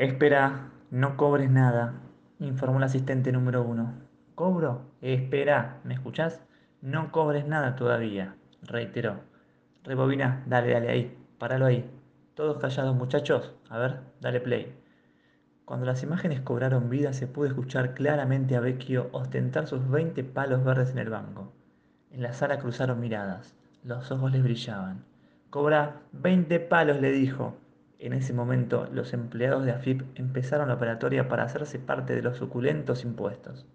Espera, no cobres nada, informó el asistente número uno. ¿Cobro? Espera, ¿me escuchás? No cobres nada todavía, reiteró. Rebobina, dale, dale ahí, páralo ahí. Todos callados muchachos, a ver, dale play. Cuando las imágenes cobraron vida se pudo escuchar claramente a Vecchio ostentar sus 20 palos verdes en el banco. En la sala cruzaron miradas, los ojos les brillaban. Cobra 20 palos, le dijo. En ese momento, los empleados de AFIP empezaron la operatoria para hacerse parte de los suculentos impuestos.